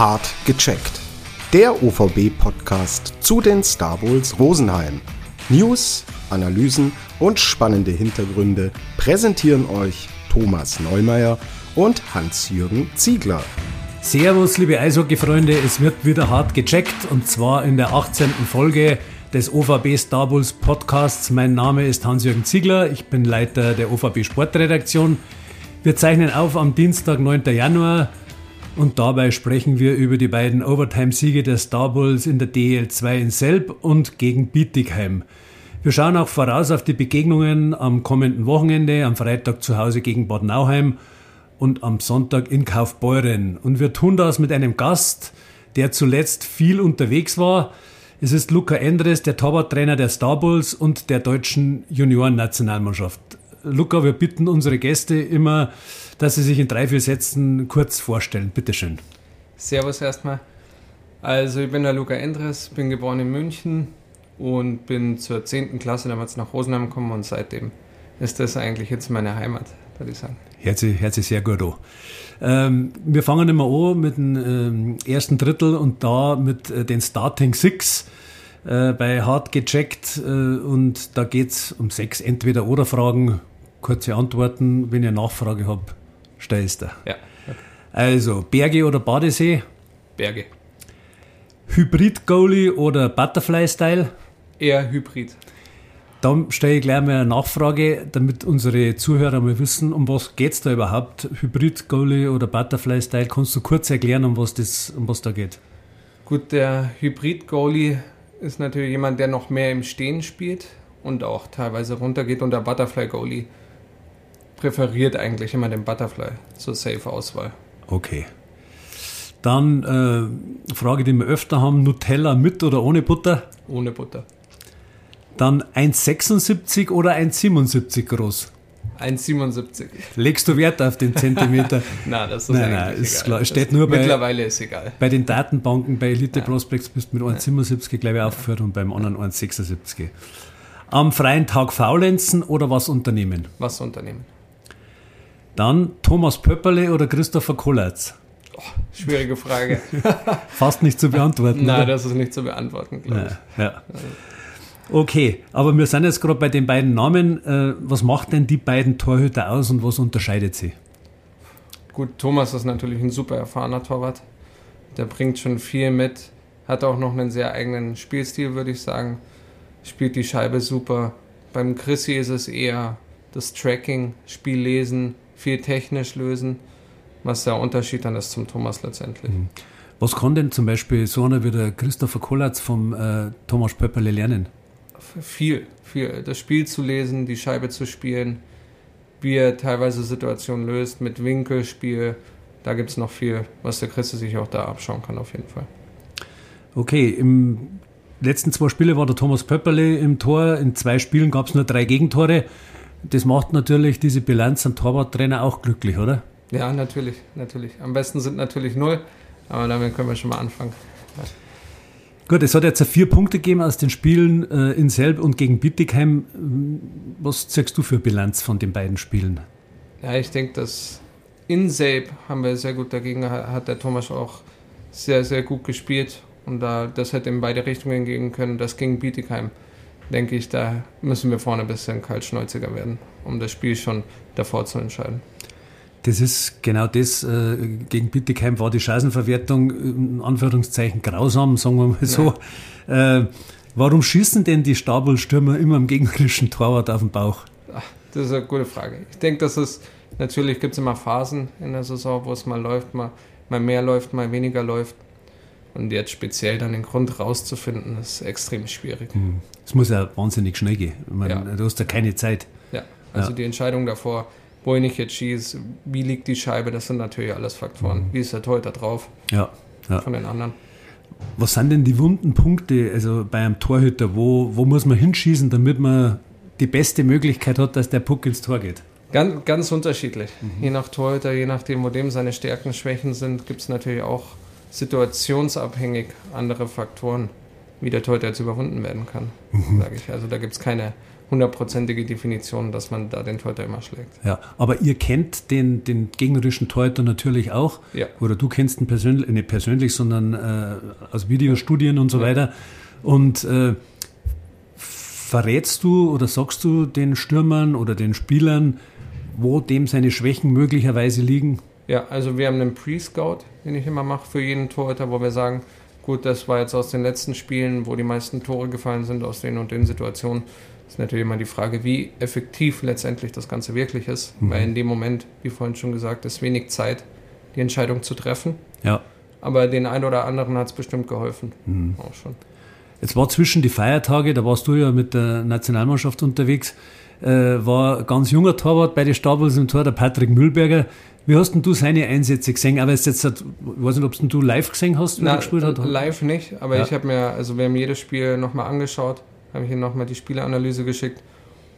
Hart gecheckt. Der OVB-Podcast zu den Star Bulls Rosenheim. News, Analysen und spannende Hintergründe präsentieren euch Thomas Neumeier und Hans-Jürgen Ziegler. Servus, liebe Eishockey-Freunde, es wird wieder hart gecheckt und zwar in der 18. Folge des OVB Star Bulls Podcasts. Mein Name ist Hans-Jürgen Ziegler, ich bin Leiter der OVB Sportredaktion. Wir zeichnen auf am Dienstag, 9. Januar und dabei sprechen wir über die beiden Overtime-Siege der Star Bulls in der DL2 in Selb und gegen Bietigheim. Wir schauen auch voraus auf die Begegnungen am kommenden Wochenende, am Freitag zu Hause gegen Bad Nauheim und am Sonntag in Kaufbeuren. Und wir tun das mit einem Gast, der zuletzt viel unterwegs war. Es ist Luca Endres, der Torwarttrainer der Star Bulls und der deutschen Juniorennationalmannschaft. Luca, wir bitten unsere Gäste immer, dass sie sich in drei, vier Sätzen kurz vorstellen. Bitte schön. Servus erstmal. Also ich bin der Luca Endres, bin geboren in München und bin zur 10. Klasse damals nach Rosenheim gekommen und seitdem ist das eigentlich jetzt meine Heimat, würde ich sagen. Hört sich sehr gut an. Ähm, wir fangen immer an mit dem ähm, ersten Drittel und da mit äh, den Starting Six äh, bei Hart gecheckt äh, und da geht es um sechs Entweder-Oder-Fragen kurze Antworten. Wenn ihr Nachfrage habt, stellst du. Ja. Also, Berge oder Badesee? Berge. Hybrid-Goalie oder Butterfly-Style? Eher Hybrid. Dann stelle ich gleich mal eine Nachfrage, damit unsere Zuhörer mal wissen, um was geht es da überhaupt? Hybrid-Goalie oder Butterfly-Style? Kannst du kurz erklären, um was, das, um was da geht? Gut, der Hybrid-Goalie ist natürlich jemand, der noch mehr im Stehen spielt und auch teilweise runtergeht und der Butterfly-Goalie präferiert eigentlich immer den Butterfly zur Safe-Auswahl. Okay. Dann äh, Frage, die wir öfter haben: Nutella mit oder ohne Butter? Ohne Butter. Dann 1,76 oder 1,77 groß? 1,77. Legst du Wert auf den Zentimeter? nein, das ist nein, nein, ist egal. klar. Steht nur bei, mittlerweile ist egal. Bei den Datenbanken, bei Elite ja. Prospects bist du mit 1,77 glaube ich aufgeführt und beim anderen 1,76. Am freien Tag faulenzen oder was unternehmen? Was unternehmen. Dann Thomas Pöpperle oder Christopher Kollatz? Oh, schwierige Frage. Fast nicht zu beantworten. Nein, oder? das ist nicht zu beantworten, glaube ich. Ja. Okay, aber wir sind jetzt gerade bei den beiden Namen. Äh, was macht denn die beiden Torhüter aus und was unterscheidet sie? Gut, Thomas ist natürlich ein super erfahrener Torwart. Der bringt schon viel mit, hat auch noch einen sehr eigenen Spielstil, würde ich sagen. Spielt die Scheibe super. Beim Chrissy ist es eher das Tracking, Spiel lesen, viel technisch lösen, was der Unterschied dann ist zum Thomas letztendlich. Mhm. Was kann denn zum Beispiel so einer wie der Christopher Kollatz vom äh, Thomas Pöpperle lernen? Viel, viel. Das Spiel zu lesen, die Scheibe zu spielen, wie er teilweise Situationen löst mit Winkelspiel. Da gibt es noch viel, was der Christi sich auch da abschauen kann, auf jeden Fall. Okay, im letzten zwei Spiele war der Thomas Pöpperle im Tor. In zwei Spielen gab es nur drei Gegentore. Das macht natürlich diese Bilanz am Torwarttrainer auch glücklich, oder? Ja, natürlich, natürlich. Am besten sind natürlich null, aber damit können wir schon mal anfangen. Gut, es hat jetzt vier Punkte gegeben aus den Spielen äh, in Selb und gegen Bittigheim. Was zeigst du für Bilanz von den beiden Spielen? Ja, ich denke, dass in Selb haben wir sehr gut dagegen, hat der Thomas auch sehr, sehr gut gespielt und da, das hätte in beide Richtungen gehen können. Das gegen Bietigheim denke ich, da müssen wir vorne ein bisschen kaltschnäuziger werden, um das Spiel schon davor zu entscheiden. Das ist genau das. Äh, gegen Bittigheim war die Chancenverwertung in Anführungszeichen grausam, sagen wir mal so. Äh, warum schießen denn die Stabelstürmer immer am gegnerischen Torwart auf den Bauch? Das ist eine gute Frage. Ich denke, dass es natürlich gibt es immer Phasen in der Saison, wo es mal läuft, mal, mal mehr läuft, mal weniger läuft. Und jetzt speziell dann den Grund rauszufinden, ist extrem schwierig. Hm. Es muss ja wahnsinnig schnell gehen. Meine, ja. Du hast ja keine Zeit. Ja, also ja. die Entscheidung davor, wo ich jetzt schieße, wie liegt die Scheibe, das sind natürlich alles Faktoren. Mhm. Wie ist der Torhüter drauf? Ja, ja. Von den anderen. Was sind denn die wunden Punkte, also bei einem Torhüter? Wo, wo muss man hinschießen, damit man die beste Möglichkeit hat, dass der Puck ins Tor geht? Ganz, ganz unterschiedlich. Mhm. Je nach Torhüter, je nachdem, wo dem seine Stärken, Schwächen sind, gibt es natürlich auch situationsabhängig andere Faktoren. Wie der Torhüter jetzt überwunden werden kann, mhm. sage ich. Also da gibt es keine hundertprozentige Definition, dass man da den Torhüter immer schlägt. Ja, aber ihr kennt den, den gegnerischen Torhüter natürlich auch. Ja. Oder du kennst ihn persönlich, nicht persönlich, sondern äh, aus Videostudien und so ja. weiter. Und äh, verrätst du oder sagst du den Stürmern oder den Spielern, wo dem seine Schwächen möglicherweise liegen? Ja, also wir haben einen Pre-Scout, den ich immer mache für jeden Torhüter, wo wir sagen, gut, das war jetzt aus den letzten Spielen, wo die meisten Tore gefallen sind, aus den und den Situationen. Ist natürlich immer die Frage, wie effektiv letztendlich das Ganze wirklich ist, mhm. weil in dem Moment, wie vorhin schon gesagt, ist wenig Zeit, die Entscheidung zu treffen. Ja. Aber den einen oder anderen hat es bestimmt geholfen. Mhm. Auch schon. Jetzt war zwischen die Feiertage, da warst du ja mit der Nationalmannschaft unterwegs, äh, war ganz junger Torwart bei den Stabels im Tor, der Patrick Mühlberger. Wie hast denn du seine Einsätze gesehen? Aber jetzt, jetzt ich weiß nicht, ob du live gesehen hast, wie Na, er gespielt hat. Live nicht, aber ja. ich habe mir, also wir haben jedes Spiel nochmal angeschaut, habe ich ihm nochmal die Spieleanalyse geschickt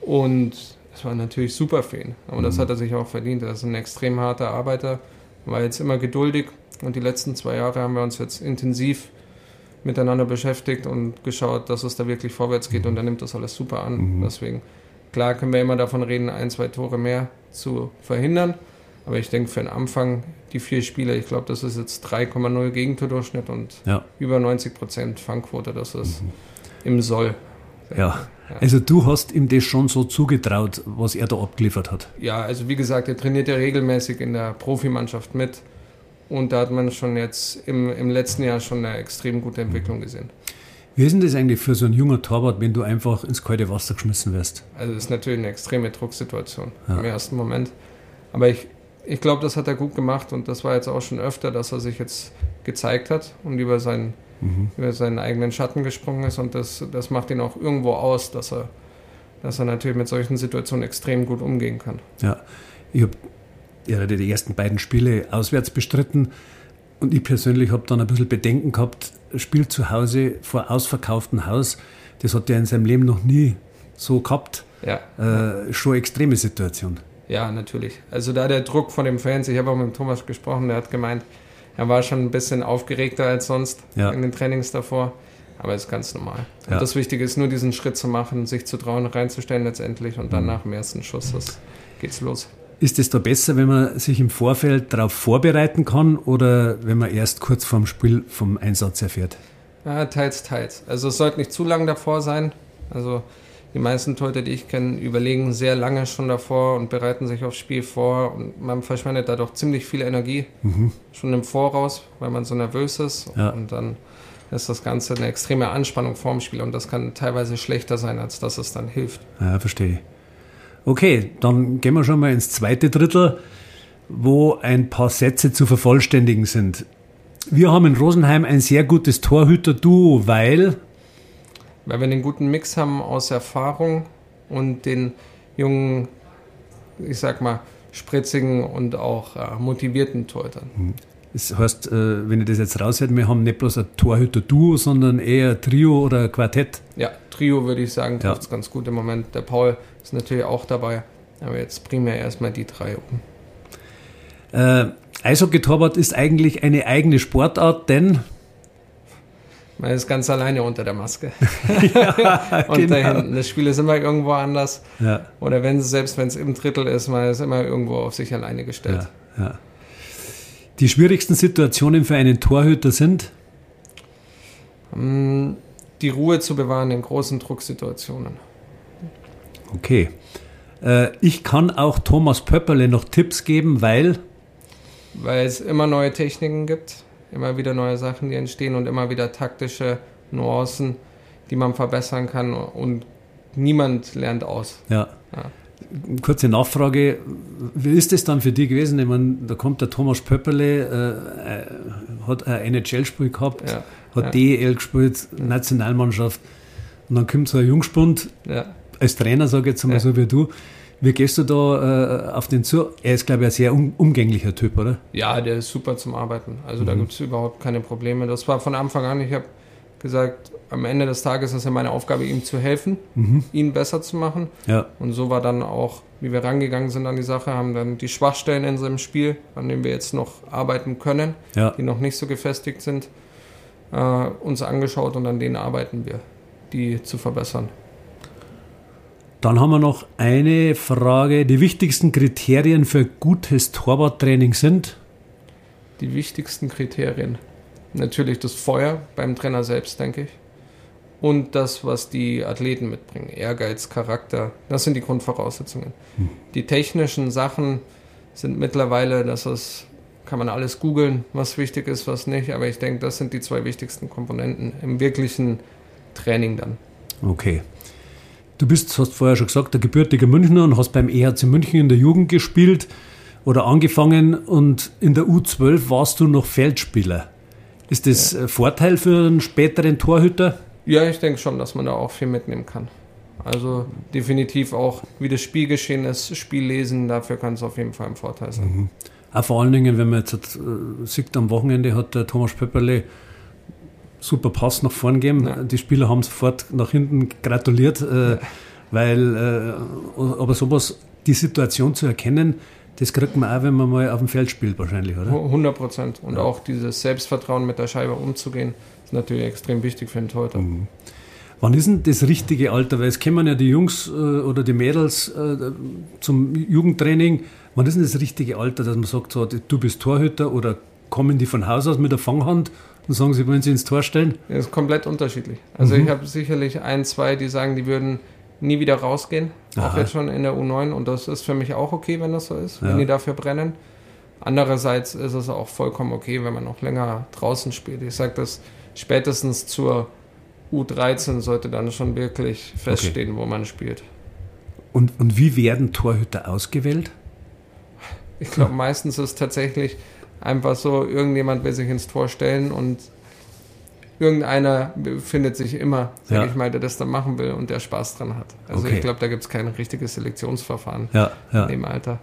und es war natürlich super für ihn. Aber mhm. das hat er sich auch verdient. Er ist ein extrem harter Arbeiter, war jetzt immer geduldig und die letzten zwei Jahre haben wir uns jetzt intensiv miteinander beschäftigt und geschaut, dass es da wirklich vorwärts geht und er nimmt das alles super an. Mhm. Deswegen, klar können wir immer davon reden, ein, zwei Tore mehr zu verhindern. Aber ich denke, für den Anfang, die vier Spiele, ich glaube, das ist jetzt 3,0 Gegentordurchschnitt und ja. über 90 Prozent Fangquote, das ist mhm. im Soll. Ja. ja. also du hast ihm das schon so zugetraut, was er da abgeliefert hat. Ja, also wie gesagt, er trainiert ja regelmäßig in der Profimannschaft mit und da hat man schon jetzt im, im letzten Jahr schon eine extrem gute Entwicklung gesehen. Wie ist denn das eigentlich für so einen jungen Torwart, wenn du einfach ins kalte Wasser geschmissen wirst? Also das ist natürlich eine extreme Drucksituation ja. im ersten Moment. Aber ich, ich glaube, das hat er gut gemacht und das war jetzt auch schon öfter, dass er sich jetzt gezeigt hat und über seinen, mhm. über seinen eigenen Schatten gesprungen ist und das, das macht ihn auch irgendwo aus, dass er, dass er natürlich mit solchen Situationen extrem gut umgehen kann. Ja, ich habe ja, die ersten beiden Spiele auswärts bestritten und ich persönlich habe dann ein bisschen Bedenken gehabt, Spiel zu Hause vor ausverkauftem Haus, das hat er in seinem Leben noch nie so gehabt. Ja. Äh, schon eine extreme Situation. Ja, natürlich. Also da der Druck von den Fans, ich habe auch mit Thomas gesprochen, der hat gemeint, er war schon ein bisschen aufgeregter als sonst ja. in den Trainings davor. Aber ist ganz normal. Ja. das Wichtige ist nur diesen Schritt zu machen, sich zu trauen, reinzustellen letztendlich und dann mhm. nach dem ersten Schuss das geht's los. Ist es da besser, wenn man sich im Vorfeld darauf vorbereiten kann oder wenn man erst kurz vorm Spiel vom Einsatz erfährt? Ja, teils, teils. Also es sollte nicht zu lang davor sein. Also die meisten Leute, die ich kenne, überlegen sehr lange schon davor und bereiten sich aufs Spiel vor und man verschwendet dadurch ziemlich viel Energie mhm. schon im Voraus, weil man so nervös ist ja. und dann ist das Ganze eine extreme Anspannung vorm Spiel und das kann teilweise schlechter sein, als dass es dann hilft. Ja, verstehe. Okay, dann gehen wir schon mal ins zweite Drittel, wo ein paar Sätze zu vervollständigen sind. Wir haben in Rosenheim ein sehr gutes Torhüter-Duo, weil weil wir einen guten Mix haben aus Erfahrung und den jungen, ich sag mal, spritzigen und auch äh, motivierten Torhütern. Das heißt, äh, wenn ich das jetzt raushätte, wir haben nicht bloß ein Torhüter-Duo, sondern eher Trio oder Quartett. Ja, Trio würde ich sagen, trifft ja. ganz gut im Moment. Der Paul ist natürlich auch dabei, aber jetzt bringen wir erstmal die drei um. Äh, Eishockey-Torwart ist eigentlich eine eigene Sportart, denn man ist ganz alleine unter der Maske. ja, und genau. dahin, das Spiel ist immer irgendwo anders. Ja. Oder wenn es, selbst wenn es im Drittel ist, man ist immer irgendwo auf sich alleine gestellt. Ja, ja. Die schwierigsten Situationen für einen Torhüter sind? Mm, die Ruhe zu bewahren in großen Drucksituationen. Okay. Äh, ich kann auch Thomas Pöpperle noch Tipps geben, weil? Weil es immer neue Techniken gibt immer wieder neue Sachen, die entstehen und immer wieder taktische Nuancen, die man verbessern kann und niemand lernt aus. Ja. ja. Kurze Nachfrage, wie ist es dann für dich gewesen? Ich meine, da kommt der Thomas Pöpperle, äh, äh hat ein NHL-Spiel gehabt, ja. hat ja. DEL gespielt, Nationalmannschaft und dann kommt so ein Jungspund ja. Als Trainer, sage ich jetzt mal so wie du, wie gehst du da äh, auf den zu? Er ist, glaube ich, ein sehr um, umgänglicher Typ, oder? Ja, der ist super zum Arbeiten. Also mhm. da gibt es überhaupt keine Probleme. Das war von Anfang an, ich habe gesagt, am Ende des Tages ist es ja meine Aufgabe, ihm zu helfen, mhm. ihn besser zu machen. Ja. Und so war dann auch, wie wir rangegangen sind an die Sache, haben dann die Schwachstellen in seinem Spiel, an denen wir jetzt noch arbeiten können, ja. die noch nicht so gefestigt sind, äh, uns angeschaut und an denen arbeiten wir, die zu verbessern. Dann haben wir noch eine Frage. Die wichtigsten Kriterien für gutes Torwarttraining sind? Die wichtigsten Kriterien. Natürlich das Feuer beim Trainer selbst, denke ich. Und das, was die Athleten mitbringen. Ehrgeiz, Charakter. Das sind die Grundvoraussetzungen. Hm. Die technischen Sachen sind mittlerweile, das ist, kann man alles googeln, was wichtig ist, was nicht. Aber ich denke, das sind die zwei wichtigsten Komponenten im wirklichen Training dann. Okay. Du bist, hast vorher schon gesagt, der gebürtige Münchner und hast beim EHC München in der Jugend gespielt oder angefangen und in der U12 warst du noch Feldspieler. Ist das ein Vorteil für einen späteren Torhüter? Ja, ich denke schon, dass man da auch viel mitnehmen kann. Also definitiv auch, wie das Spielgeschehen ist, Spiel lesen, dafür kann es auf jeden Fall ein Vorteil sein. Mhm. Auch vor allen Dingen, wenn man jetzt äh, sieht, am Wochenende hat der Thomas Pepperle super Pass nach vorn gegeben. Ja. Die Spieler haben sofort nach hinten gratuliert, äh, ja. weil, äh, aber sowas, die Situation zu erkennen, das kriegt man auch, wenn man mal auf dem Feld spielt, wahrscheinlich, oder? 100 Prozent. Und ja. auch dieses Selbstvertrauen mit der Scheibe umzugehen, ist natürlich extrem wichtig für einen Torhüter. Mhm. Wann ist denn das richtige Alter? Weil es kommen ja die Jungs äh, oder die Mädels äh, zum Jugendtraining. Wann ist denn das richtige Alter, dass man sagt, so, du bist Torhüter oder kommen die von Haus aus mit der Fanghand und sagen, sie wollen sie ins Tor stellen? Das ist komplett unterschiedlich. Also mhm. ich habe sicherlich ein, zwei, die sagen, die würden nie wieder rausgehen, Aha. auch jetzt schon in der U9 und das ist für mich auch okay, wenn das so ist, ja. wenn die dafür brennen. Andererseits ist es auch vollkommen okay, wenn man noch länger draußen spielt. Ich sage das spätestens zur U13 sollte dann schon wirklich feststehen, okay. wo man spielt. Und, und wie werden Torhüter ausgewählt? Ich glaube, meistens ist tatsächlich einfach so, irgendjemand will sich ins Tor stellen und irgendeiner findet sich immer, sage ja. ich mal, der das dann machen will und der Spaß dran hat. Also okay. ich glaube, da gibt es kein richtiges Selektionsverfahren ja, ja. in dem Alter.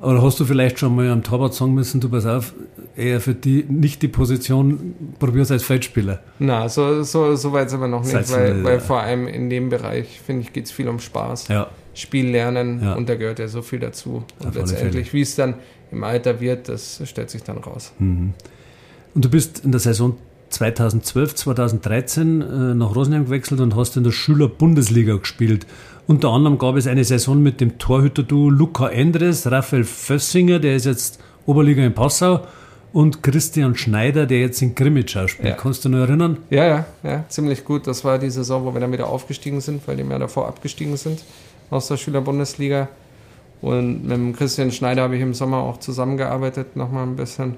Oder hast du vielleicht schon mal am Torwart sagen müssen, du pass auf, eher für die, nicht die Position, probier's als Feldspieler? Na, so, so, so weit sind wir noch nicht, weil, weil vor allem in dem Bereich, finde ich, geht es viel um Spaß. Spiel lernen und da gehört ja so viel dazu. Und letztendlich, wie es dann im Alter wird, das stellt sich dann raus. Mhm. Und du bist in der Saison 2012, 2013 äh, nach Rosenheim gewechselt und hast in der Schüler-Bundesliga gespielt. Unter anderem gab es eine Saison mit dem Torhüter-Duo Luca Endres, Raphael Fössinger, der ist jetzt Oberliga in Passau, und Christian Schneider, der jetzt in Grimmitschau spielt. Ja. Kannst du noch erinnern? Ja, ja, ja, ziemlich gut. Das war die Saison, wo wir dann wieder aufgestiegen sind, weil die mehr davor abgestiegen sind aus der Schüler-Bundesliga. Und mit dem Christian Schneider habe ich im Sommer auch zusammengearbeitet, nochmal ein bisschen.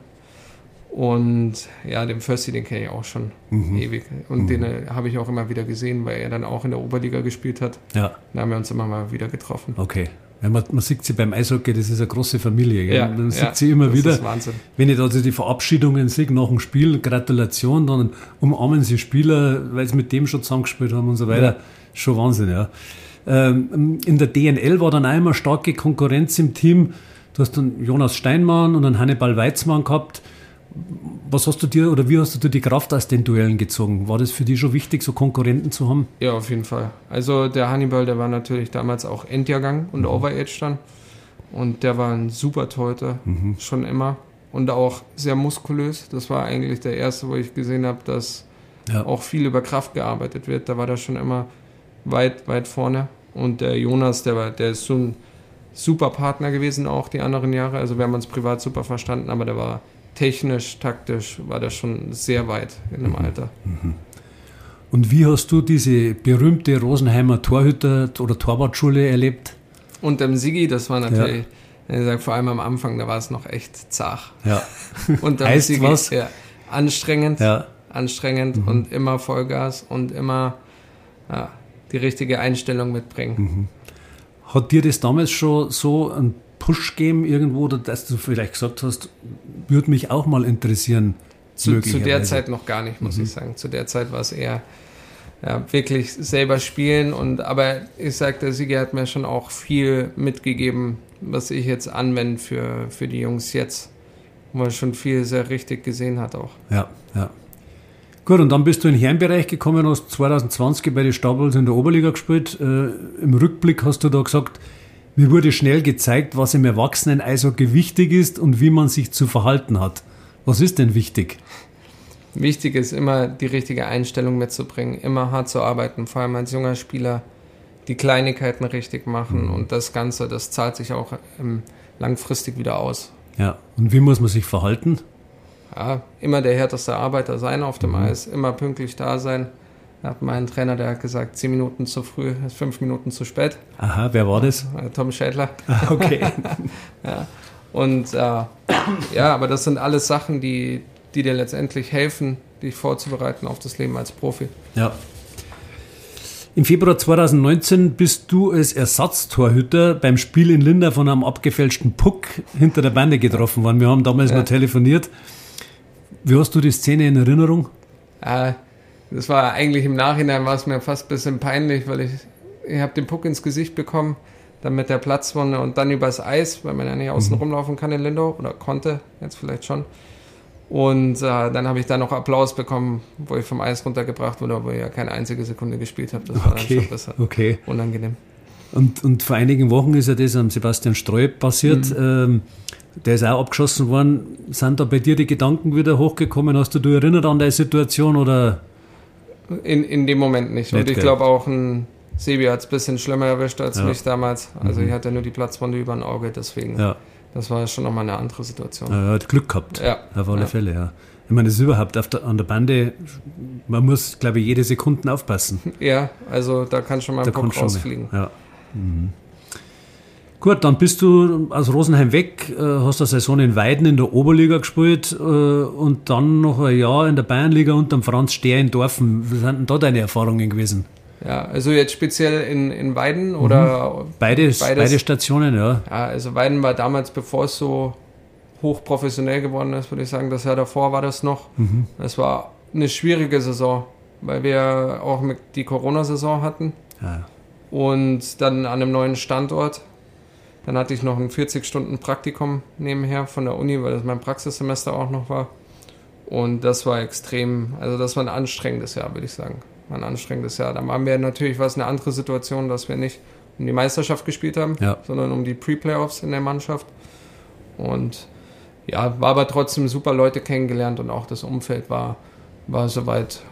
Und ja, den Fössi, den kenne ich auch schon mhm. ewig. Und mhm. den äh, habe ich auch immer wieder gesehen, weil er dann auch in der Oberliga gespielt hat. Ja. Da haben wir uns immer mal wieder getroffen. Okay. Ja, man, man sieht sie beim Eishockey, das ist eine große Familie. Gell? Ja, man sieht ja, sie immer wieder. Ist Wahnsinn. Wenn ich also die Verabschiedungen sehe nach dem Spiel, Gratulation, dann umarmen sie Spieler, weil sie mit dem schon zusammengespielt haben und so weiter. Ja. Schon Wahnsinn, ja. Ähm, in der DNL war dann einmal starke Konkurrenz im Team. Du hast dann Jonas Steinmann und dann Hannibal Weizmann gehabt. Was hast du dir oder wie hast du dir die Kraft aus den Duellen gezogen? War das für dich schon wichtig, so Konkurrenten zu haben? Ja, auf jeden Fall. Also der Hannibal, der war natürlich damals auch Endjahrgang und mhm. Overage dann. Und der war ein super Torhüter, mhm. schon immer. Und auch sehr muskulös. Das war eigentlich der erste, wo ich gesehen habe, dass ja. auch viel über Kraft gearbeitet wird. Da war der schon immer weit, weit vorne. Und der Jonas, der war, der ist so ein super Partner gewesen auch die anderen Jahre. Also wir haben uns privat super verstanden, aber der war technisch, taktisch, war der schon sehr weit in dem mhm. Alter. Mhm. Und wie hast du diese berühmte Rosenheimer Torhüter- oder Torwartschule erlebt? Und dem Sigi, das war natürlich, ja. ich sag, vor allem am Anfang, da war es noch echt zach. Ja. Und heißt Sigi, was? Ja, anstrengend, ja. anstrengend mhm. und immer Vollgas und immer ja, die richtige Einstellung mitbringen. Mhm. Hat dir das damals schon so einen Push gegeben irgendwo, dass du vielleicht gesagt hast, würde mich auch mal interessieren? Zu, zu der Zeit noch gar nicht, muss mhm. ich sagen. Zu der Zeit war es eher ja, wirklich selber spielen. Und aber ich sag, der Sieger hat mir schon auch viel mitgegeben, was ich jetzt anwende für, für die Jungs jetzt. Wo er schon viel sehr richtig gesehen hat auch. Ja, ja. Gut, und dann bist du in den Herrenbereich gekommen, hast 2020 bei den Stabels in der Oberliga gespielt. Äh, Im Rückblick hast du da gesagt, mir wurde schnell gezeigt, was im Erwachsenen-Eishockey wichtig ist und wie man sich zu verhalten hat. Was ist denn wichtig? wichtig ist immer die richtige Einstellung mitzubringen, immer hart zu arbeiten, vor allem als junger Spieler die Kleinigkeiten richtig machen mhm. und das Ganze, das zahlt sich auch ähm, langfristig wieder aus. Ja, und wie muss man sich verhalten? Ja, immer der härteste Arbeiter sein auf dem mhm. Eis, immer pünktlich da sein. Da hat mein Trainer, der hat gesagt, zehn Minuten zu früh fünf Minuten zu spät. Aha, wer war das? Tom Schädler. Ah, okay. ja. Und äh, ja, aber das sind alles Sachen, die, die dir letztendlich helfen, dich vorzubereiten auf das Leben als Profi. Ja. Im Februar 2019 bist du als Ersatztorhüter beim Spiel in Linda von einem abgefälschten Puck hinter der Bande getroffen worden. Wir haben damals ja. noch telefoniert. Wie hast du die Szene in Erinnerung? Äh, das war eigentlich im Nachhinein war es mir fast ein bisschen peinlich, weil ich, ich habe den Puck ins Gesicht bekommen, dann mit der Platzwunde und dann übers Eis, weil man ja nicht außen mhm. rumlaufen kann in Lindau oder konnte, jetzt vielleicht schon. Und äh, dann habe ich da noch Applaus bekommen, wo ich vom Eis runtergebracht wurde, wo ich ja keine einzige Sekunde gespielt habe. Das war okay. dann schon besser. Okay. Unangenehm. Und, und vor einigen Wochen ist ja das am Sebastian Streu passiert. Mhm. Ähm, der ist auch abgeschossen worden. Sind da bei dir die Gedanken wieder hochgekommen? Hast du dich erinnert an deine Situation oder? In, in dem Moment nicht. nicht und ich glaube auch ein Sebi hat es ein bisschen schlimmer erwischt als ja. mich damals. Also mhm. ich hatte nur die Platzwunde über ein Auge, deswegen. Ja. Das war schon nochmal eine andere Situation. Ja, er hat Glück gehabt. Ja. Auf alle ja. Fälle, ja. Ich meine, das ist überhaupt der, an der Bande, man muss, glaube ich, jede Sekunde aufpassen. Ja, also da kann schon mal ein Bock rausfliegen. Ja. Mhm. Gut, dann bist du aus Rosenheim weg, äh, hast eine Saison in Weiden in der Oberliga gespielt äh, und dann noch ein Jahr in der Bayernliga unter Franz Stehr in Dorfen. Was sind denn da deine Erfahrungen gewesen? Ja, also jetzt speziell in, in Weiden oder? Mhm. Beides, beides, beide Stationen, ja. Ja, also Weiden war damals, bevor es so hochprofessionell geworden ist, würde ich sagen, das Jahr davor war das noch. Mhm. Es war eine schwierige Saison, weil wir auch die Corona-Saison hatten. Ja. Und dann an einem neuen Standort. Dann hatte ich noch ein 40-Stunden-Praktikum nebenher von der Uni, weil das mein Praxissemester auch noch war. Und das war extrem, also das war ein anstrengendes Jahr, würde ich sagen ein anstrengendes Jahr. Da waren wir natürlich was eine andere Situation, dass wir nicht um die Meisterschaft gespielt haben, ja. sondern um die Pre-Playoffs in der Mannschaft. Und ja, war aber trotzdem super Leute kennengelernt und auch das Umfeld war, war soweit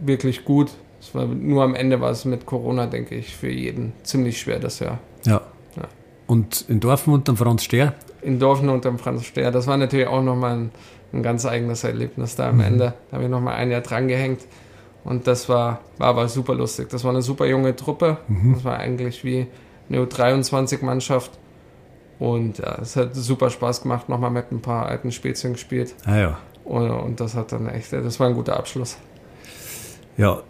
wirklich gut. Es war, nur am Ende war es mit Corona, denke ich, für jeden ziemlich schwer das Jahr. Ja. ja. Und in Dorfen unter Franz Stehr? In Dorfen unter Franz Stehr. Das war natürlich auch nochmal ein, ein ganz eigenes Erlebnis da am mhm. Ende. Da habe ich nochmal ein Jahr dran gehängt. Und das war, war aber super lustig. Das war eine super junge Truppe. Mhm. Das war eigentlich wie eine U23-Mannschaft. Und ja, es hat super Spaß gemacht, nochmal mit ein paar alten Spezien gespielt. Ah, ja. Und, und, das hat dann echt, das war ein guter Abschluss. Ja,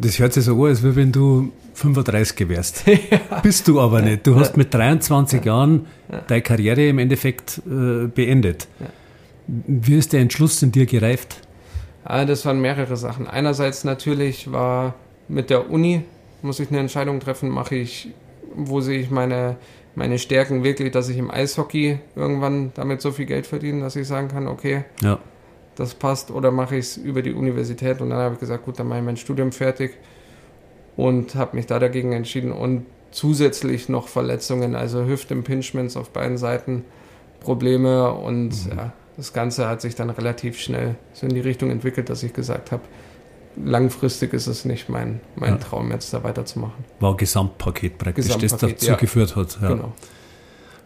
das hört sich so an, als wenn du 35 wärst. ja. Bist du aber nicht. Du hast mit 23 ja. Jahren deine Karriere im Endeffekt äh, beendet. Wie ist der Entschluss in dir gereift? Ah, das waren mehrere Sachen. Einerseits natürlich war mit der Uni, muss ich eine Entscheidung treffen, mache ich, wo sehe ich meine, meine Stärken wirklich, dass ich im Eishockey irgendwann damit so viel Geld verdiene, dass ich sagen kann, okay, ja. Das passt, oder mache ich es über die Universität und dann habe ich gesagt, gut, dann mache ich mein Studium fertig und habe mich da dagegen entschieden und zusätzlich noch Verletzungen, also Hüftimpingements auf beiden Seiten, Probleme und mhm. ja, das Ganze hat sich dann relativ schnell so in die Richtung entwickelt, dass ich gesagt habe, langfristig ist es nicht mein, mein ja. Traum, jetzt da weiterzumachen. War ein Gesamtpaket praktisch, Gesamtpaket, das dazu ja. geführt hat. Ja. Genau.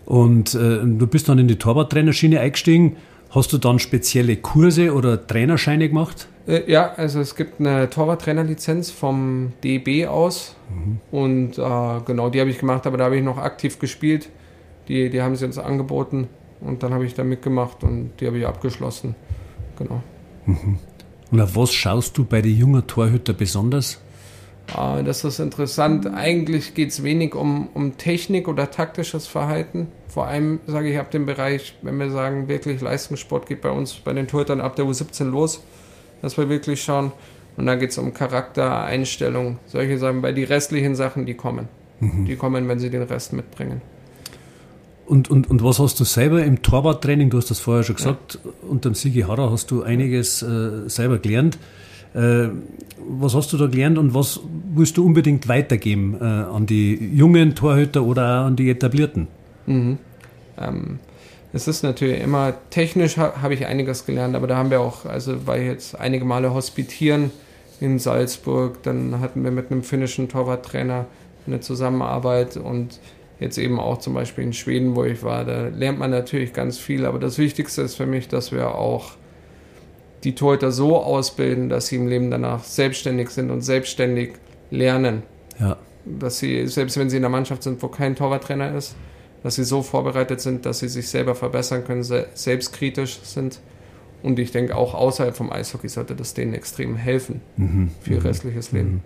Und äh, du bist dann in die Torwarttrainerschiene eingestiegen. Hast du dann spezielle Kurse oder Trainerscheine gemacht? Äh, ja, also es gibt eine Torwarttrainerlizenz vom DB aus. Mhm. Und äh, genau, die habe ich gemacht, aber da habe ich noch aktiv gespielt. Die, die haben sie uns angeboten. Und dann habe ich da mitgemacht und die habe ich abgeschlossen. Genau. Mhm. Und auf was schaust du bei den jungen Torhüter besonders? Ah, das ist interessant. Eigentlich geht es wenig um, um Technik oder taktisches Verhalten. Vor allem sage ich ab dem Bereich, wenn wir sagen, wirklich Leistungssport geht bei uns bei den Torhütern ab der U17 los, dass wir wirklich schauen. Und da geht es um Charakter, Einstellung, solche Sachen. Bei die restlichen Sachen, die kommen. Mhm. Die kommen, wenn sie den Rest mitbringen. Und, und, und was hast du selber im Torwarttraining, du hast das vorher schon gesagt, ja. unter dem Sigi Harrer hast du einiges äh, selber gelernt. Äh, was hast du da gelernt und was willst du unbedingt weitergeben äh, an die jungen Torhüter oder an die etablierten? Mhm. Ähm, es ist natürlich immer, technisch ha, habe ich einiges gelernt, aber da haben wir auch, also war ich jetzt einige Male hospitieren in Salzburg, dann hatten wir mit einem finnischen Torwarttrainer eine Zusammenarbeit und jetzt eben auch zum Beispiel in Schweden, wo ich war, da lernt man natürlich ganz viel, aber das Wichtigste ist für mich, dass wir auch die Torhüter so ausbilden, dass sie im Leben danach selbstständig sind und selbstständig lernen. Ja. Dass sie, selbst wenn sie in der Mannschaft sind, wo kein Torwarttrainer ist, dass sie so vorbereitet sind, dass sie sich selber verbessern können, selbstkritisch sind. Und ich denke, auch außerhalb vom Eishockey sollte das denen extrem helfen Mhm. für ihr restliches Leben.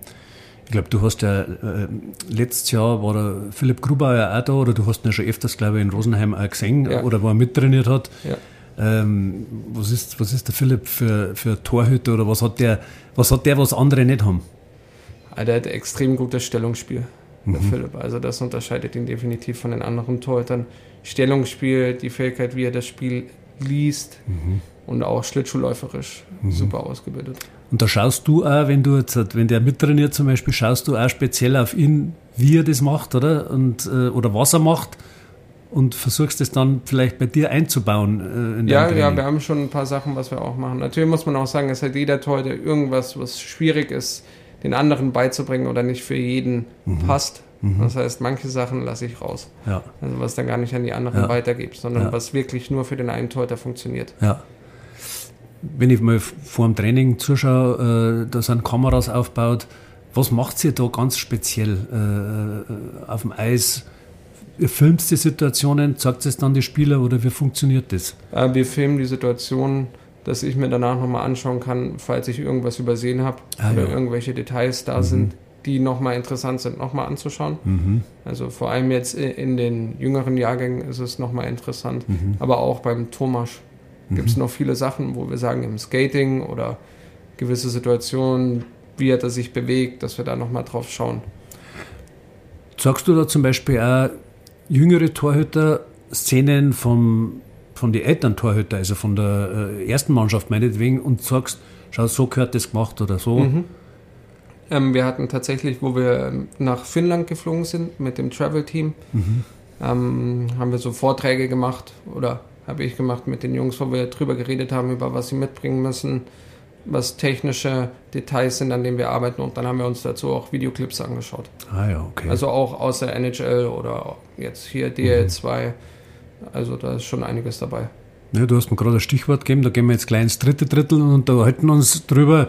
Ich glaube, du hast ja äh, letztes Jahr war der Philipp Grubauer auch da, oder du hast ihn ja schon öfters, glaube ich, in Rosenheim auch gesehen, Ja. oder wo er mittrainiert hat. Ja. Ähm, was, ist, was ist der Philipp für, für Torhüter oder was hat der, was hat der, was andere nicht haben? Der hat extrem gutes Stellungsspiel, der Philipp. Also das unterscheidet ihn definitiv von den anderen Torhütern. Stellungsspiel, die Fähigkeit, wie er das Spiel liest und auch schlittschuhläuferisch super ausgebildet. Und da schaust du auch, wenn du jetzt, wenn der mittrainiert zum Beispiel, schaust du auch speziell auf ihn, wie er das macht, oder? Und, äh, oder was er macht und versuchst es dann vielleicht bei dir einzubauen äh, in Ja, deinem ja, Training. wir haben schon ein paar Sachen, was wir auch machen. Natürlich muss man auch sagen, es hat jeder Torhüter irgendwas, was schwierig ist, den anderen beizubringen oder nicht für jeden passt. Das heißt, manche Sachen lasse ich raus. Ja, Also was dann gar nicht an die anderen Ja. weitergibt, sondern Ja. was wirklich nur für den einen Torhüter funktioniert. ja. Wenn ich mal vor dem Training zuschaue, äh, da sind Kameras aufgebaut, was macht ihr da ganz speziell äh, auf dem Eis? Ihr filmt die Situationen, zeigt es dann die Spieler oder wie funktioniert das? Äh, wir filmen die Situation, dass ich mir danach nochmal anschauen kann, falls ich irgendwas übersehen habe Ah, oder ja. irgendwelche Details da sind, die nochmal interessant sind, nochmal anzuschauen. Mhm. Also vor allem jetzt in den jüngeren Jahrgängen ist es nochmal interessant. Mhm. Aber auch beim Thomas gibt es noch viele Sachen, wo wir sagen, im Skating oder gewisse Situationen, wie hat er sich bewegt, dass wir da nochmal drauf schauen. Sagst du da zum Beispiel auch jüngere Torhüter Szenen vom, von den Elterntorhüter, also von der äh, ersten Mannschaft meinetwegen, und sagst, schau, so gehört das gemacht oder so? Mhm. Ähm, wir hatten tatsächlich, wo wir ähm, nach Finnland geflogen sind mit dem Travel-Team, ähm, haben wir so Vorträge gemacht oder habe ich gemacht mit den Jungs, wo wir drüber geredet haben, über was sie mitbringen müssen, was technische Details sind, an denen wir arbeiten und dann haben wir uns dazu auch Videoclips angeschaut. Ah ja, okay. Also auch aus der NHL oder jetzt hier DL2. Also da ist schon einiges dabei. Ja, du hast mir gerade ein Stichwort gegeben, da gehen wir jetzt gleich ins dritte Drittel und unterhalten uns drüber,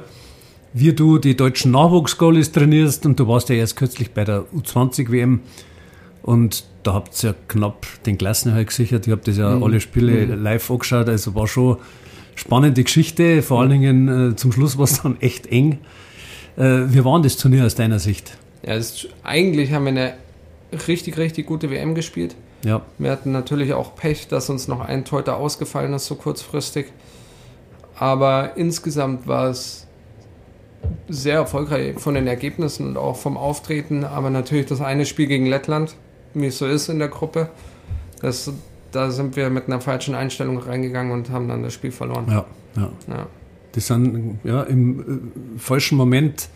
wie du die deutschen Nachwuchsgoalies trainierst und du warst ja erst kürzlich bei der U20-WM und da habt ihr ja knapp den Klassenerhalt gesichert. Ich habe das ja Mhm. alle Spiele live angeschaut, also war schon spannende Geschichte, vor allen Dingen äh, zum Schluss war es dann echt eng. Äh, wie war das Turnier aus deiner Sicht? Ja, ist, eigentlich haben wir eine richtig, richtig gute WM gespielt. Ja, Wir hatten natürlich auch Pech, dass uns noch ein Torhüter ausgefallen ist, so kurzfristig. Aber insgesamt war es sehr erfolgreich von den Ergebnissen und auch vom Auftreten. Aber natürlich das eine Spiel gegen Lettland, wie es so ist in der Gruppe, das, da sind wir mit einer falschen Einstellung reingegangen und haben dann das Spiel verloren. ja, ja. Ja. Das sind ja, im äh, falschen Moment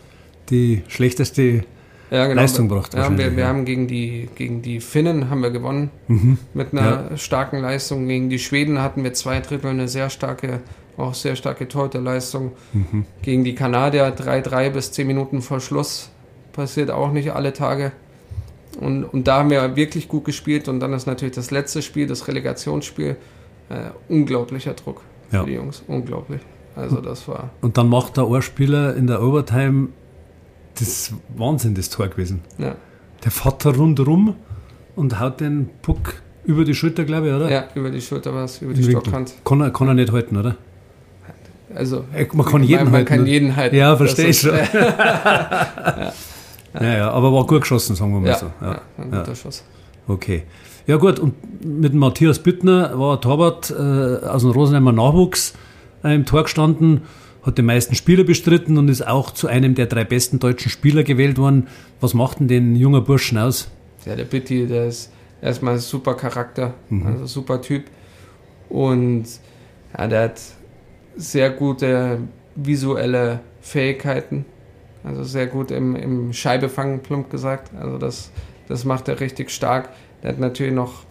die schlechteste Ja, genau. Leistung gebracht Ja, wir, wir ja. haben gegen die, gegen die Finnen haben wir gewonnen Mhm. mit einer starken Leistung. Gegen die Schweden hatten wir zwei Drittel eine sehr starke, auch sehr starke Torhüterleistung. Mhm. Gegen die Kanadier 3-3 bis 10 Minuten vor Schluss. Passiert auch nicht alle Tage. Und, und da haben wir wirklich gut gespielt. Und dann ist natürlich das letzte Spiel, das Relegationsspiel, äh, unglaublicher Druck Ja. für die Jungs. Unglaublich. Also das war. Und dann macht der Ohrspieler in der Overtime das Wahnsinn, das Tor gewesen. Ja, Der fährt da rundrum und haut den Puck über die Schulter, glaube ich, oder? ja über die Schulter war es, über die. Stockhand. Kann er, kann er nicht halten, oder? Also Äh, Man kann jeden man, man halten. kann jeden halten. Ja, verstehe ich schon. ja, ja, aber war gut geschossen, sagen wir mal Ja, so. ja, ein guter. Schuss. Okay. Ja gut, und mit Matthias Büttner war Torwart äh, aus dem Rosenheimer Nachwuchs äh, im Tor gestanden, hat die meisten Spiele bestritten und ist auch zu einem der drei besten deutschen Spieler gewählt worden. Was macht denn den jungen Burschen aus? Ja, der Bitti, der ist erstmal ein super Charakter, Mhm. also super Typ. Und ja, der hat sehr gute visuelle Fähigkeiten. Also sehr gut im, im Scheibefangen, plump gesagt. Also das, das macht er richtig stark. Der hat natürlich noch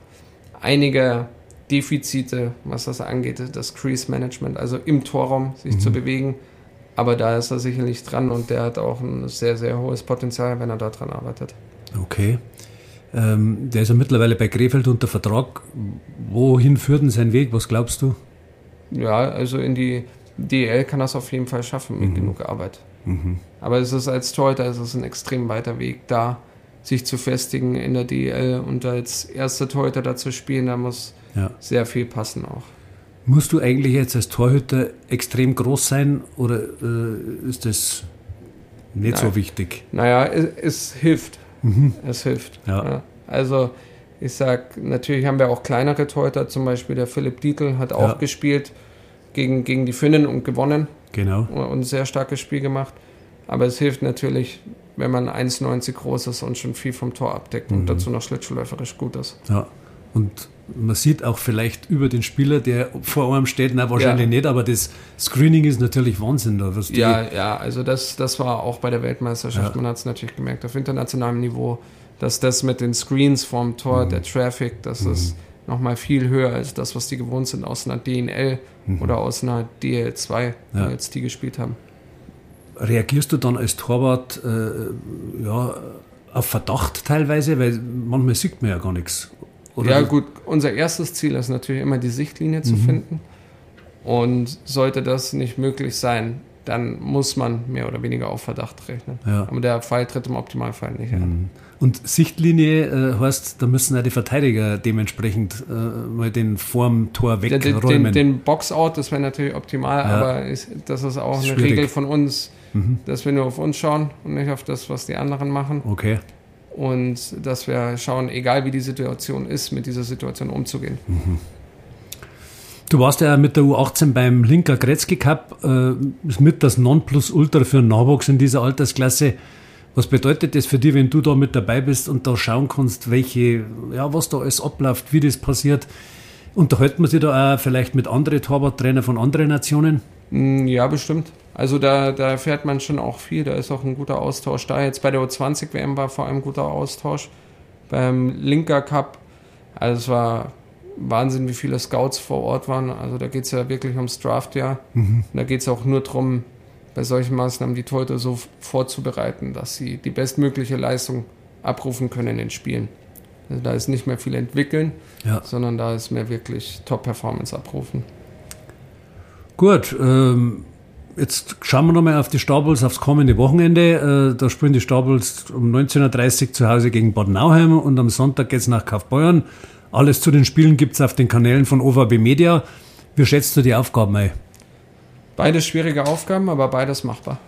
einige Defizite, was das angeht, das Crease Management, also im Torraum sich mhm. zu bewegen. Aber da ist er sicherlich dran und der hat auch ein sehr, sehr hohes Potenzial, wenn er da dran arbeitet. Okay. Ähm, der ist ja mittlerweile bei Krefeld unter Vertrag. Wohin führt denn sein Weg? Was glaubst du? Ja, also in die DL kann das auf jeden Fall schaffen mit mhm. genug Arbeit. Mhm. Aber es ist als Torhüter es ist ein extrem weiter Weg da, sich zu festigen in der DL und als erster Torhüter da zu spielen, da muss ja. sehr viel passen auch. Musst du eigentlich jetzt als Torhüter extrem groß sein oder äh, ist das nicht Nein. so wichtig? Naja, es, es hilft. Mhm. Es hilft. Ja. ja. Also ich sag, natürlich haben wir auch kleinere Torhüter, zum Beispiel der Philipp Dietl hat auch gespielt gegen, gegen die Finnen und gewonnen. Genau. Und ein sehr starkes Spiel gemacht. Aber es hilft natürlich, wenn man 1,90 groß ist und schon viel vom Tor abdeckt mhm. und dazu noch schlittschuhläuferisch gut ist. Ja. Und man sieht auch vielleicht über den Spieler, der vor einem steht, na wahrscheinlich ja. nicht, aber das Screening ist natürlich Wahnsinn. Da, was ja, ja, also das, das war auch bei der Weltmeisterschaft, ja. man hat es natürlich gemerkt, auf internationalem Niveau, dass das mit den Screens vorm Tor, mhm. der Traffic, das mhm. ist nochmal viel höher als das, was die gewohnt sind aus einer DNL mhm. oder aus einer DL2, ja. die jetzt die gespielt haben. Reagierst du dann als Torwart äh, ja, auf Verdacht teilweise? Weil manchmal sieht man ja gar nichts. Oder ja, gut, unser erstes Ziel ist natürlich immer die Sichtlinie zu mhm. finden. Und sollte das nicht möglich sein, dann muss man mehr oder weniger auf Verdacht rechnen. Ja. Aber der Fall tritt im Optimalfall nicht mhm. ein. Und Sichtlinie äh, heißt, da müssen ja die Verteidiger dementsprechend äh, mal den vorm Tor wegräumen. Den, den, den Boxout, das wäre natürlich optimal, ja. aber ist, das ist auch das ist eine schwierig. Regel von uns, mhm. dass wir nur auf uns schauen und nicht auf das, was die anderen machen. Okay und dass wir schauen, egal wie die Situation ist, mit dieser Situation umzugehen. Mhm. Du warst ja mit der U18 beim Linker Gretzky Cup, äh, mit das Nonplusultra für einen Nachwuchs in dieser Altersklasse. Was bedeutet das für dich, wenn du da mit dabei bist und da schauen kannst, welche, ja, was da alles abläuft, wie das passiert? Unterhält man sich da auch vielleicht mit anderen Torwarttrainer von anderen Nationen? Mm, ja, bestimmt. Also da, da erfährt man schon auch viel, da ist auch ein guter Austausch da. Jetzt bei der U20 WM war vor allem guter Austausch. Beim Linker Cup, also es war Wahnsinn, wie viele Scouts vor Ort waren. Also da geht es ja wirklich ums Draftjahr. Mhm. Und da geht es auch nur darum, bei solchen Maßnahmen die Torhüter so vorzubereiten, dass sie die bestmögliche Leistung abrufen können in den Spielen. Also da ist nicht mehr viel entwickeln, ja. sondern da ist mehr wirklich Top-Performance abrufen. Gut, ähm, jetzt schauen wir nochmal auf die Stabels aufs kommende Wochenende. Äh, da spielen die Stabels um 19.30 Uhr zu Hause gegen Bad Nauheim und am Sonntag geht es nach Kaufbeuern. Alles zu den Spielen gibt es auf den Kanälen von OVB Media. Wie schätzt du die Aufgaben ein? Beides schwierige Aufgaben, aber beides machbar.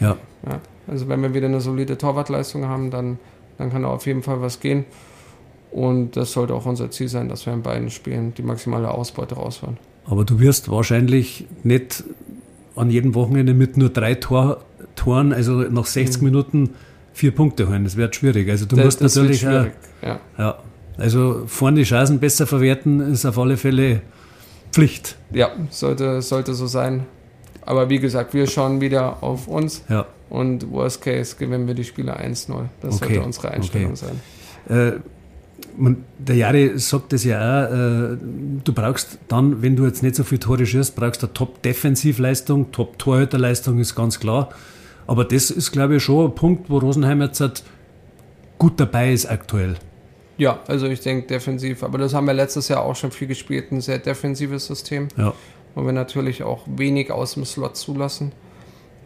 Ja. ja. Also wenn wir wieder eine solide Torwartleistung haben, dann, dann kann da auf jeden Fall was gehen. Und das sollte auch unser Ziel sein, dass wir in beiden Spielen die maximale Ausbeute rausholen. Aber du wirst wahrscheinlich nicht an jedem Wochenende mit nur drei Tor, Toren, also nach 60 mhm. Minuten vier Punkte holen. Das wird schwierig. Also du das, musst das natürlich auch, ja. ja. Also vorne die Chancen besser verwerten ist auf alle Fälle Pflicht. Ja, sollte, sollte so sein. Aber wie gesagt, wir schauen wieder auf uns. Ja. Und worst case gewinnen wir die Spiele 1-0. Das okay. sollte unsere Einstellung okay. sein. Äh, man, der Jari sagt das ja auch, äh, du brauchst dann, wenn du jetzt nicht so viel Tore schießt, brauchst du eine Top-Defensivleistung, Top-Torhüterleistung ist ganz klar. Aber das ist, glaube ich, schon ein Punkt, wo Rosenheim jetzt halt gut dabei ist aktuell. Ja, also ich denke defensiv, aber das haben wir letztes Jahr auch schon viel gespielt, ein sehr defensives System, ja. wo wir natürlich auch wenig aus dem Slot zulassen.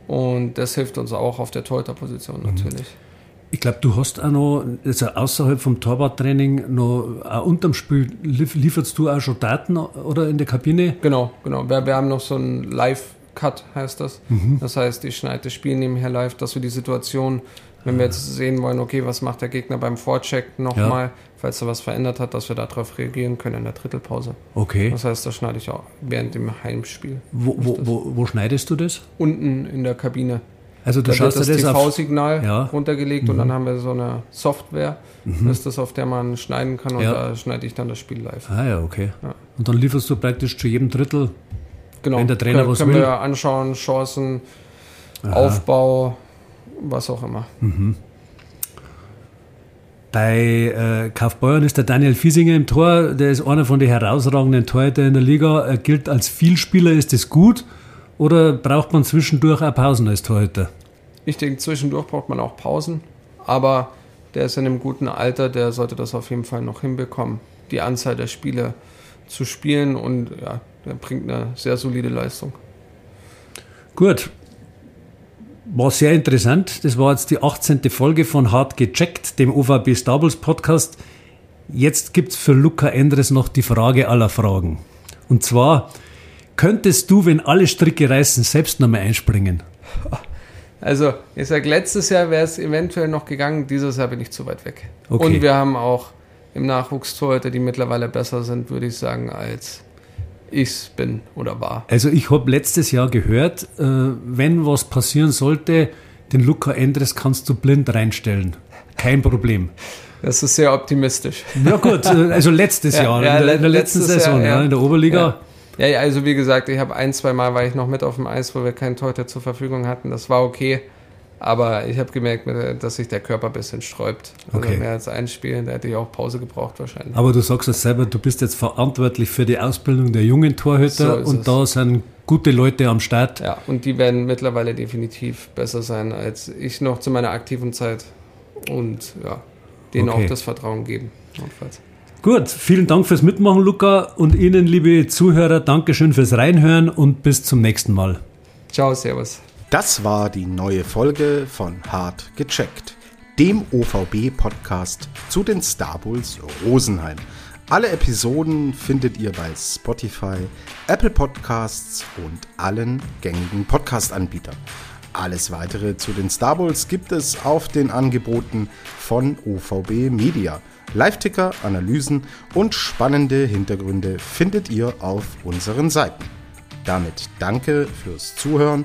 Und das hilft uns auch auf der Torhüterposition mhm. natürlich. Ich glaube, du hast auch noch, also außerhalb vom Torwarttraining, noch auch unterm Spiel, lieferst du auch schon Daten oder in der Kabine? Genau, genau. Wir, wir haben noch so ein Live-Cut, heißt das. Mhm. Das heißt, ich schneide das Spiel nebenher live, dass wir die Situation, wenn wir jetzt sehen wollen, okay, was macht der Gegner beim Vorcheck nochmal, ja. falls er was verändert hat, dass wir darauf reagieren können in der Drittelpause. Okay. Das heißt, das schneide ich auch während dem Heimspiel. Wo, wo, wo, wo schneidest du das? Unten in der Kabine. Also du da schaust wird das, das TV-Signal ja. runtergelegt mhm. und dann haben wir so eine Software, mhm. ist das, auf der man schneiden kann und ja. da schneide ich dann das Spiel live. Ah ja, okay. Ja. Und dann lieferst du praktisch zu jedem Drittel, genau. wenn der Trainer Kön was können will. Können wir anschauen, Chancen, Aha. Aufbau, was auch immer. Mhm. Bei äh, Kaufbeuern ist der Daniel Fiesinger im Tor, der ist einer von den herausragenden Torhüter in der Liga, er gilt als Vielspieler. Ist das gut oder braucht man zwischendurch auch Pausen als Torhüter? Ich denke, zwischendurch braucht man auch Pausen, aber der ist in einem guten Alter, der sollte das auf jeden Fall noch hinbekommen, die Anzahl der Spiele zu spielen und ja, der bringt eine sehr solide Leistung. Gut. War sehr interessant. Das war jetzt die 18. Folge von Hart gecheckt, dem OVB Stables Podcast. Jetzt gibt es für Luca Endres noch die Frage aller Fragen. Und zwar, könntest du, wenn alle Stricke reißen, selbst nochmal einspringen? Also, ich sage, letztes Jahr wäre es eventuell noch gegangen, dieses Jahr bin ich zu weit weg. Okay. Und wir haben auch im Nachwuchs Torhüter, die mittlerweile besser sind, würde ich sagen, als ich bin oder war. Also ich habe letztes Jahr gehört, äh, wenn was passieren sollte, den Luca Endres kannst du blind reinstellen. Kein Problem. Das ist sehr optimistisch. Ja gut, äh, also letztes ja, Jahr, ja, in, der, in der letzten Saison, Jahr, ja. in der Oberliga. Ja, ja, also wie gesagt, ich habe ein, zwei Mal war ich noch mit auf dem Eis, wo wir keinen Torhüter zur Verfügung hatten. Das war okay. Aber ich habe gemerkt, dass sich der Körper ein bisschen sträubt. Also okay. mehr als ein Spiel, da hätte ich auch Pause gebraucht wahrscheinlich. Aber du sagst es selber, du bist jetzt verantwortlich für die Ausbildung der jungen Torhüter so und es. da sind gute Leute am Start. Ja, und die werden mittlerweile definitiv besser sein als ich noch zu meiner aktiven Zeit. Und ja, denen okay. auch das Vertrauen geben. Notfalls. Gut, vielen Dank fürs Mitmachen, Luca. Und Ihnen, liebe Zuhörer, Dankeschön fürs Reinhören und bis zum nächsten Mal. Ciao, Servus. Das war die neue Folge von Hart gecheckt, dem OVB-Podcast zu den Star Bulls Rosenheim. Alle Episoden findet ihr bei Spotify, Apple Podcasts und allen gängigen Podcast-Anbietern. Alles weitere zu den Star Bulls gibt es auf den Angeboten von OVB Media. Live-Ticker, Analysen und spannende Hintergründe findet ihr auf unseren Seiten. Damit danke fürs Zuhören